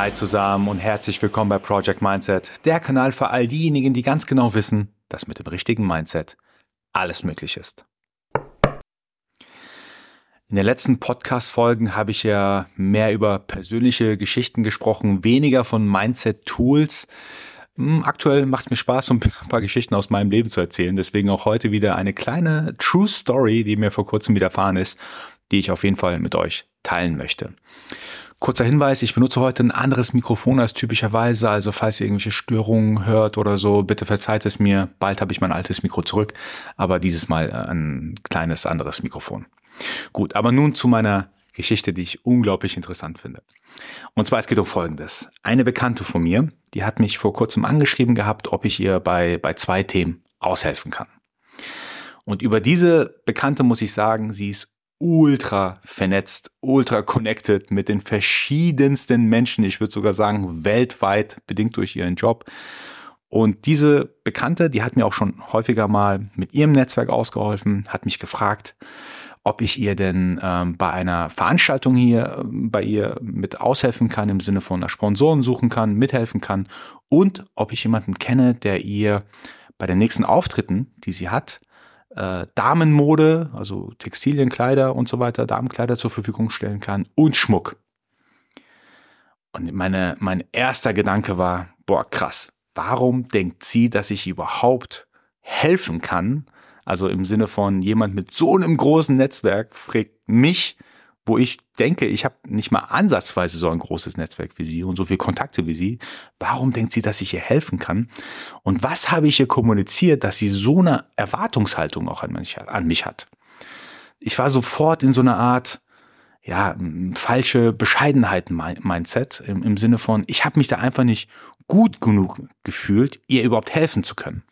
Hi zusammen und herzlich willkommen bei Project Mindset, der Kanal für all diejenigen, die ganz genau wissen, dass mit dem richtigen Mindset alles möglich ist. In den letzten Podcast-Folgen habe ich ja mehr über persönliche Geschichten gesprochen, weniger von Mindset-Tools. Hm, aktuell macht mir Spaß, um ein paar Geschichten aus meinem Leben zu erzählen. Deswegen auch heute wieder eine kleine True Story, die mir vor kurzem widerfahren ist, die ich auf jeden Fall mit euch teilen möchte. Kurzer Hinweis, ich benutze heute ein anderes Mikrofon als typischerweise, also falls ihr irgendwelche Störungen hört oder so, bitte verzeiht es mir. Bald habe ich mein altes Mikro zurück, aber dieses Mal äh, ein kleines anderes Mikrofon. Gut, aber nun zu meiner Geschichte, die ich unglaublich interessant finde. Und zwar, es geht um Folgendes. Eine Bekannte von mir, die hat mich vor kurzem angeschrieben gehabt, ob ich ihr bei, bei zwei Themen aushelfen kann. Und über diese Bekannte muss ich sagen, sie ist ultra vernetzt, ultra connected mit den verschiedensten Menschen. Ich würde sogar sagen, weltweit, bedingt durch ihren Job. Und diese Bekannte, die hat mir auch schon häufiger mal mit ihrem Netzwerk ausgeholfen, hat mich gefragt, ob ich ihr denn ähm, bei einer Veranstaltung hier ähm, bei ihr mit aushelfen kann, im Sinne von einer Sponsoren suchen kann, mithelfen kann und ob ich jemanden kenne, der ihr bei den nächsten Auftritten, die sie hat, äh, Damenmode, also Textilien, Kleider und so weiter, Damenkleider zur Verfügung stellen kann und Schmuck. Und meine, mein erster Gedanke war, boah, krass, warum denkt sie, dass ich überhaupt helfen kann? Also im Sinne von jemand mit so einem großen Netzwerk fragt mich, wo ich denke, ich habe nicht mal ansatzweise so ein großes Netzwerk wie sie und so viele Kontakte wie sie. Warum denkt sie, dass ich ihr helfen kann? Und was habe ich ihr kommuniziert, dass sie so eine Erwartungshaltung auch an mich, an mich hat? Ich war sofort in so einer Art, ja, falsche Bescheidenheit-Mindset im, im Sinne von, ich habe mich da einfach nicht gut genug gefühlt, ihr überhaupt helfen zu können.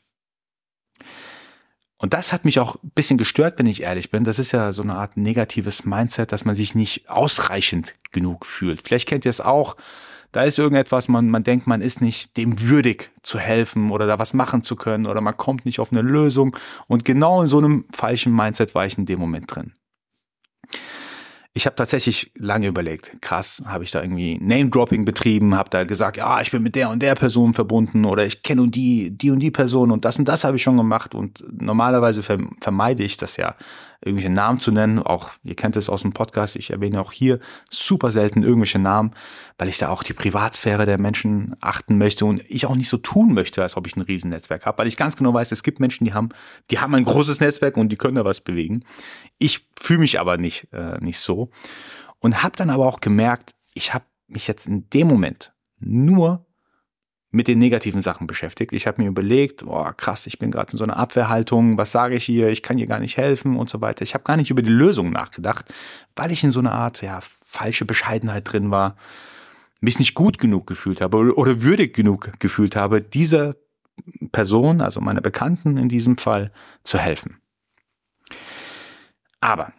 Und das hat mich auch ein bisschen gestört, wenn ich ehrlich bin. Das ist ja so eine Art negatives Mindset, dass man sich nicht ausreichend genug fühlt. Vielleicht kennt ihr es auch. Da ist irgendetwas, man, man denkt, man ist nicht dem würdig zu helfen oder da was machen zu können oder man kommt nicht auf eine Lösung. Und genau in so einem falschen Mindset war ich in dem Moment drin. Ich habe tatsächlich lange überlegt, krass, habe ich da irgendwie Name-Dropping betrieben, habe da gesagt, ja, ich bin mit der und der Person verbunden oder ich kenne die, die und die Person und das und das habe ich schon gemacht und normalerweise vermeide ich das ja, irgendwelche Namen zu nennen. Auch, ihr kennt es aus dem Podcast, ich erwähne auch hier super selten irgendwelche Namen, weil ich da auch die Privatsphäre der Menschen achten möchte und ich auch nicht so tun möchte, als ob ich ein Riesennetzwerk habe, weil ich ganz genau weiß, es gibt Menschen, die haben, die haben ein großes Netzwerk und die können da was bewegen. Ich fühle mich aber nicht, äh, nicht so und habe dann aber auch gemerkt, ich habe mich jetzt in dem Moment nur mit den negativen Sachen beschäftigt. Ich habe mir überlegt, oh krass, ich bin gerade in so einer Abwehrhaltung, was sage ich hier, ich kann hier gar nicht helfen und so weiter. Ich habe gar nicht über die Lösung nachgedacht, weil ich in so einer Art ja falsche Bescheidenheit drin war, mich nicht gut genug gefühlt habe oder würdig genug gefühlt habe, dieser Person, also meiner Bekannten in diesem Fall, zu helfen. Aber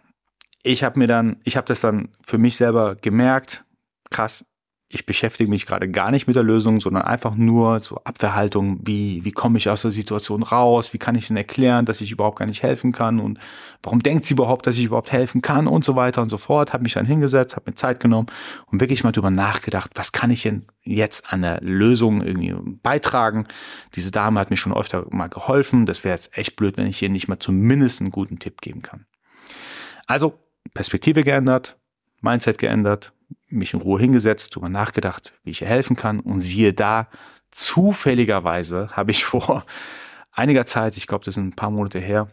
ich habe mir dann, ich habe das dann für mich selber gemerkt, krass, ich beschäftige mich gerade gar nicht mit der Lösung, sondern einfach nur so Abwehrhaltung, wie, wie komme ich aus der Situation raus, wie kann ich denn erklären, dass ich überhaupt gar nicht helfen kann und warum denkt sie überhaupt, dass ich überhaupt helfen kann und so weiter und so fort. Habe mich dann hingesetzt, habe mir Zeit genommen und wirklich mal drüber nachgedacht, was kann ich denn jetzt an der Lösung irgendwie beitragen. Diese Dame hat mir schon öfter mal geholfen. Das wäre jetzt echt blöd, wenn ich hier nicht mal zumindest einen guten Tipp geben kann. Also Perspektive geändert, Mindset geändert, mich in Ruhe hingesetzt, darüber nachgedacht, wie ich ihr helfen kann und siehe da, zufälligerweise habe ich vor einiger Zeit, ich glaube, das sind ein paar Monate her,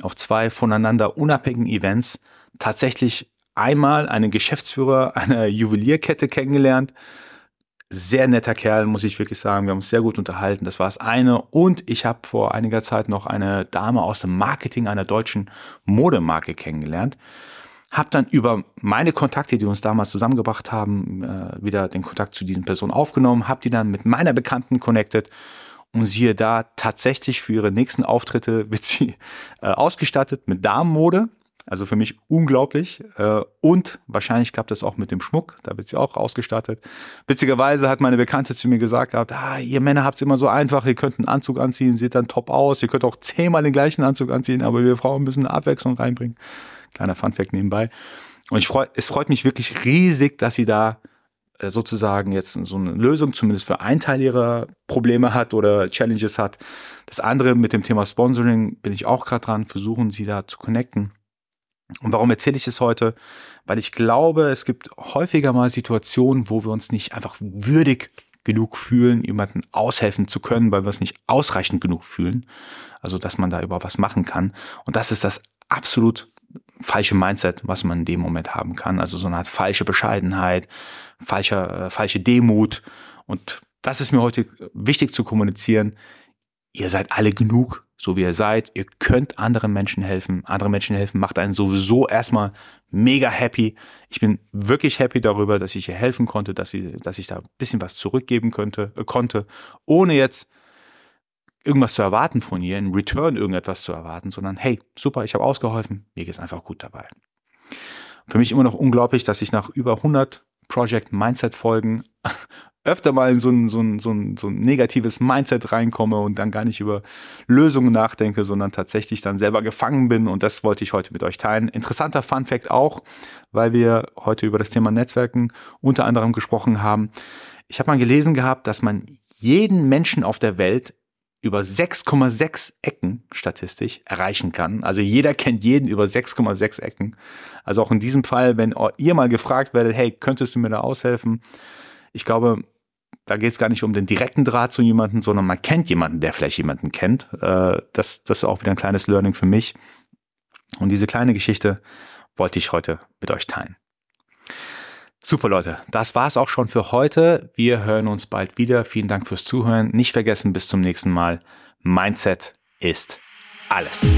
auf zwei voneinander unabhängigen Events tatsächlich einmal einen Geschäftsführer einer Juwelierkette kennengelernt. Sehr netter Kerl, muss ich wirklich sagen. Wir haben uns sehr gut unterhalten. Das war das eine. Und ich habe vor einiger Zeit noch eine Dame aus dem Marketing einer deutschen Modemarke kennengelernt. Hab dann über meine Kontakte, die uns damals zusammengebracht haben, äh, wieder den Kontakt zu diesen Personen aufgenommen, hab die dann mit meiner Bekannten connected und siehe da, tatsächlich für ihre nächsten Auftritte wird sie äh, ausgestattet mit Damenmode. Also für mich unglaublich. Äh, und wahrscheinlich klappt das auch mit dem Schmuck. Da wird sie auch ausgestattet. Witzigerweise hat meine Bekannte zu mir gesagt gehabt, ah, ihr Männer habt es immer so einfach, ihr könnt einen Anzug anziehen, sieht dann top aus, ihr könnt auch zehnmal den gleichen Anzug anziehen, aber wir Frauen müssen eine Abwechslung reinbringen. Kleiner Funfact nebenbei. Und ich freu, es freut mich wirklich riesig, dass sie da äh, sozusagen jetzt so eine Lösung zumindest für einen Teil ihrer Probleme hat oder Challenges hat. Das andere mit dem Thema Sponsoring bin ich auch gerade dran, versuchen sie da zu connecten. Und warum erzähle ich es heute? Weil ich glaube, es gibt häufiger mal Situationen, wo wir uns nicht einfach würdig genug fühlen, jemanden aushelfen zu können, weil wir es nicht ausreichend genug fühlen. Also, dass man da über was machen kann. Und das ist das absolut falsche Mindset, was man in dem Moment haben kann. Also so eine Art falsche Bescheidenheit, falscher, äh, falsche Demut. Und das ist mir heute wichtig zu kommunizieren. Ihr seid alle genug, so wie ihr seid. Ihr könnt anderen Menschen helfen. Andere Menschen helfen macht einen sowieso erstmal mega happy. Ich bin wirklich happy darüber, dass ich ihr helfen konnte, dass, sie, dass ich da ein bisschen was zurückgeben könnte, äh, konnte, ohne jetzt irgendwas zu erwarten von ihr, in Return irgendetwas zu erwarten, sondern hey, super, ich habe ausgeholfen, mir geht's einfach gut dabei. Für mich immer noch unglaublich, dass ich nach über 100 Project Mindset Folgen öfter mal in so ein, so, ein, so, ein, so ein negatives Mindset reinkomme und dann gar nicht über Lösungen nachdenke, sondern tatsächlich dann selber gefangen bin und das wollte ich heute mit euch teilen. Interessanter Fun Fact auch, weil wir heute über das Thema Netzwerken unter anderem gesprochen haben. Ich habe mal gelesen gehabt, dass man jeden Menschen auf der Welt über 6,6 Ecken statistisch erreichen kann. Also jeder kennt jeden über 6,6 Ecken. Also auch in diesem Fall, wenn ihr mal gefragt werdet, hey, könntest du mir da aushelfen? Ich glaube, da geht es gar nicht um den direkten Draht zu jemandem, sondern man kennt jemanden, der vielleicht jemanden kennt. Äh, das, das ist auch wieder ein kleines Learning für mich. Und diese kleine Geschichte wollte ich heute mit euch teilen. Super Leute, das war's auch schon für heute. Wir hören uns bald wieder. Vielen Dank fürs Zuhören. Nicht vergessen, bis zum nächsten Mal. Mindset ist alles.